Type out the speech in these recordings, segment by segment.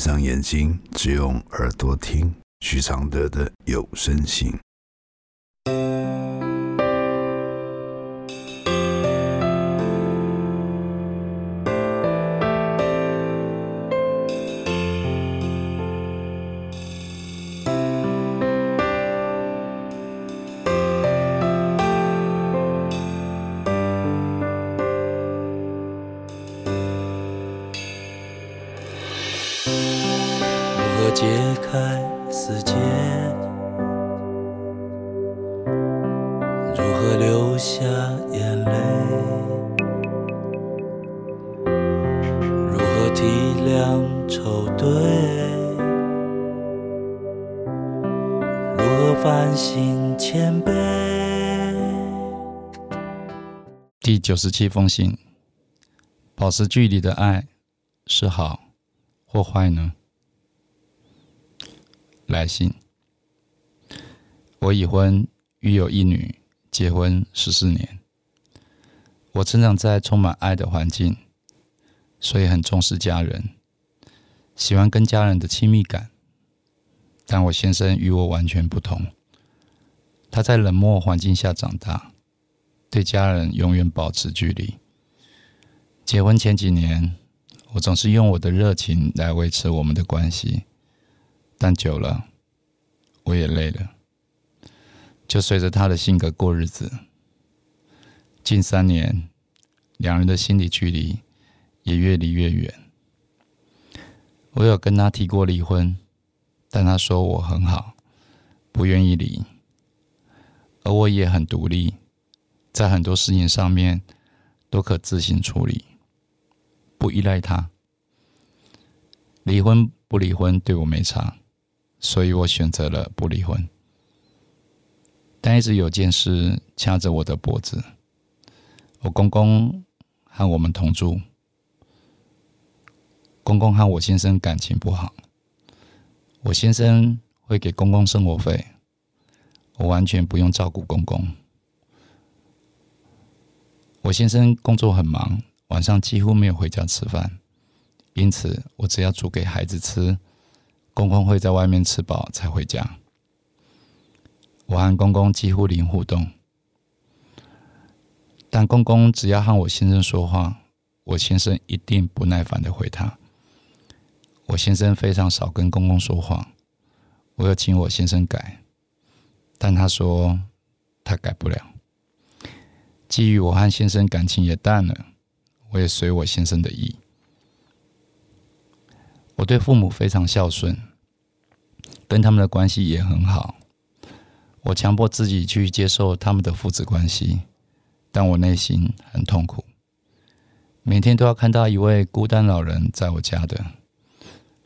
闭上眼睛，只用耳朵听许常德的有声信。泪？如何体谅愁对？如何反省谦卑？第九十七封信：保持距离的爱是好或坏呢？来信，我已婚，育有一女，结婚十四年。我成长在充满爱的环境，所以很重视家人，喜欢跟家人的亲密感。但我先生与我完全不同，他在冷漠环境下长大，对家人永远保持距离。结婚前几年，我总是用我的热情来维持我们的关系。但久了，我也累了，就随着他的性格过日子。近三年，两人的心理距离也越离越远。我有跟他提过离婚，但他说我很好，不愿意离。而我也很独立，在很多事情上面都可自行处理，不依赖他。离婚不离婚对我没差。所以我选择了不离婚，但一直有件事掐着我的脖子。我公公和我们同住，公公和我先生感情不好。我先生会给公公生活费，我完全不用照顾公公。我先生工作很忙，晚上几乎没有回家吃饭，因此我只要煮给孩子吃。公公会在外面吃饱才回家。我和公公几乎零互动，但公公只要和我先生说话，我先生一定不耐烦的回他。我先生非常少跟公公说话，我有请我先生改，但他说他改不了。基于我和先生感情也淡了，我也随我先生的意。我对父母非常孝顺。跟他们的关系也很好，我强迫自己去接受他们的父子关系，但我内心很痛苦。每天都要看到一位孤单老人在我家的，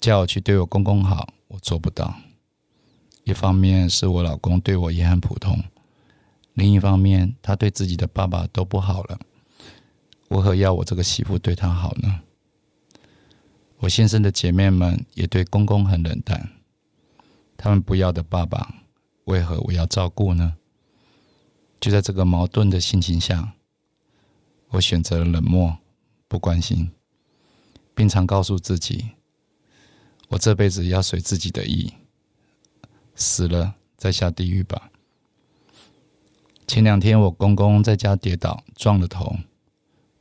叫我去对我公公好，我做不到。一方面是我老公对我也很普通，另一方面他对自己的爸爸都不好了，为何要我这个媳妇对他好呢？我先生的姐妹们也对公公很冷淡。他们不要的爸爸，为何我要照顾呢？就在这个矛盾的心情下，我选择了冷漠，不关心，并常告诉自己：我这辈子要随自己的意，死了再下地狱吧。前两天我公公在家跌倒，撞了头，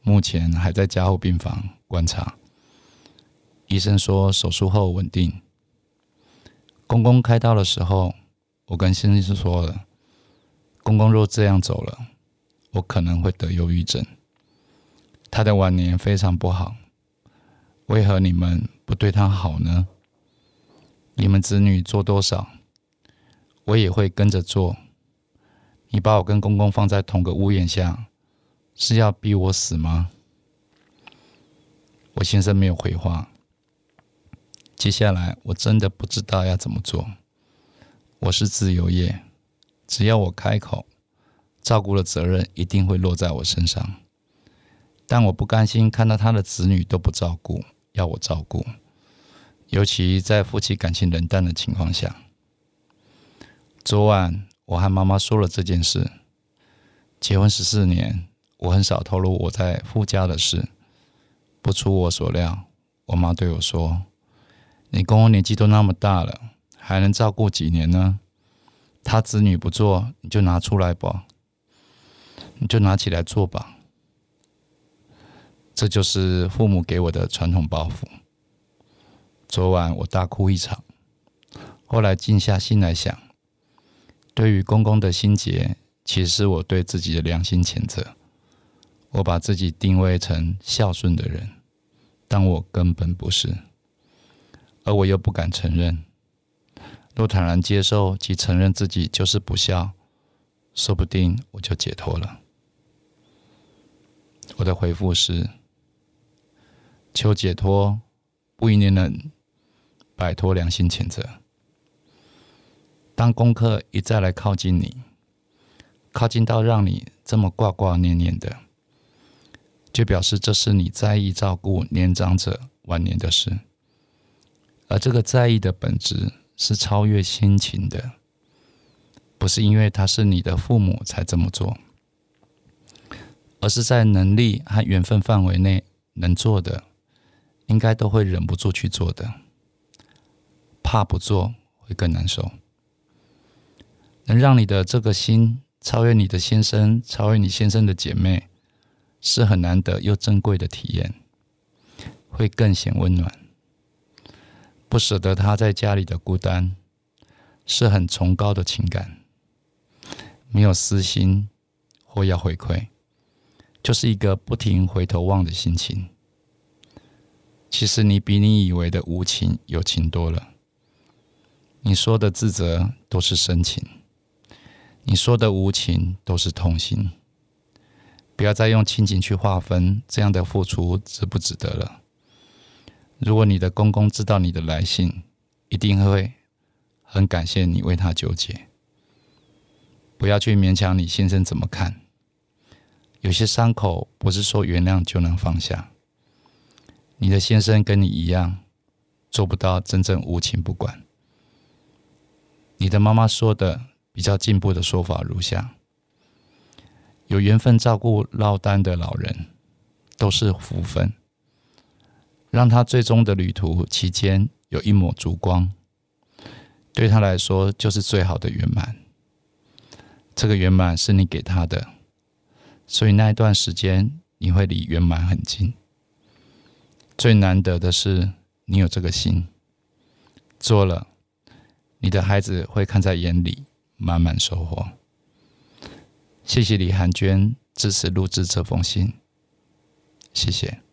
目前还在加护病房观察。医生说手术后稳定。公公开刀的时候，我跟先生说了：“公公若这样走了，我可能会得忧郁症。他的晚年非常不好，为何你们不对他好呢？你们子女做多少，我也会跟着做。你把我跟公公放在同个屋檐下，是要逼我死吗？”我先生没有回话。接下来我真的不知道要怎么做。我是自由业，只要我开口，照顾的责任一定会落在我身上。但我不甘心看到他的子女都不照顾，要我照顾，尤其在夫妻感情冷淡的情况下。昨晚我和妈妈说了这件事。结婚十四年，我很少透露我在夫家的事。不出我所料，我妈对我说。你公公年纪都那么大了，还能照顾几年呢？他子女不做，你就拿出来吧，你就拿起来做吧。这就是父母给我的传统包袱。昨晚我大哭一场，后来静下心来想，对于公公的心结，其实是我对自己的良心谴责。我把自己定位成孝顺的人，但我根本不是，而我又不敢承认。若坦然接受及承认自己就是不孝，说不定我就解脱了。我的回复是：求解脱，不一定能摆脱良心谴责。当功课一再来靠近你，靠近到让你这么挂挂念念的，就表示这是你在意照顾年长者晚年的事，而这个在意的本质。是超越亲情的，不是因为他是你的父母才这么做，而是在能力和缘分范围内能做的，应该都会忍不住去做的。怕不做会更难受。能让你的这个心超越你的先生，超越你先生的姐妹，是很难得又珍贵的体验，会更显温暖。不舍得他在家里的孤单，是很崇高的情感，没有私心或要回馈，就是一个不停回头望的心情。其实你比你以为的无情有情多了。你说的自责都是深情，你说的无情都是痛心。不要再用亲情去划分这样的付出值不值得了。如果你的公公知道你的来信，一定会很感谢你为他纠结。不要去勉强你先生怎么看。有些伤口不是说原谅就能放下。你的先生跟你一样，做不到真正无情不管。你的妈妈说的比较进步的说法如下：有缘分照顾落单的老人，都是福分。让他最终的旅途期间有一抹烛光，对他来说就是最好的圆满。这个圆满是你给他的，所以那一段时间你会离圆满很近。最难得的是你有这个心，做了，你的孩子会看在眼里，满满收获。谢谢李涵娟支持录制这封信，谢谢。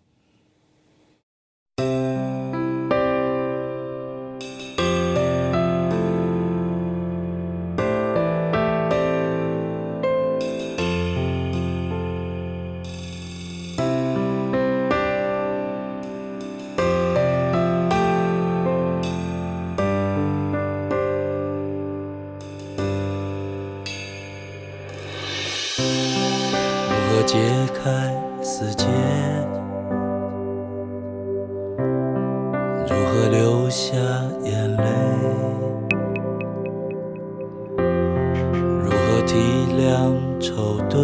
下眼泪？如何体谅愁对？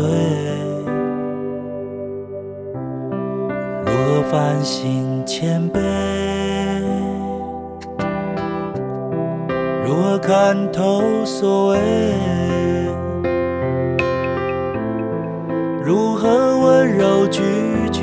如何反省谦卑？如何看透所谓？如何温柔拒绝？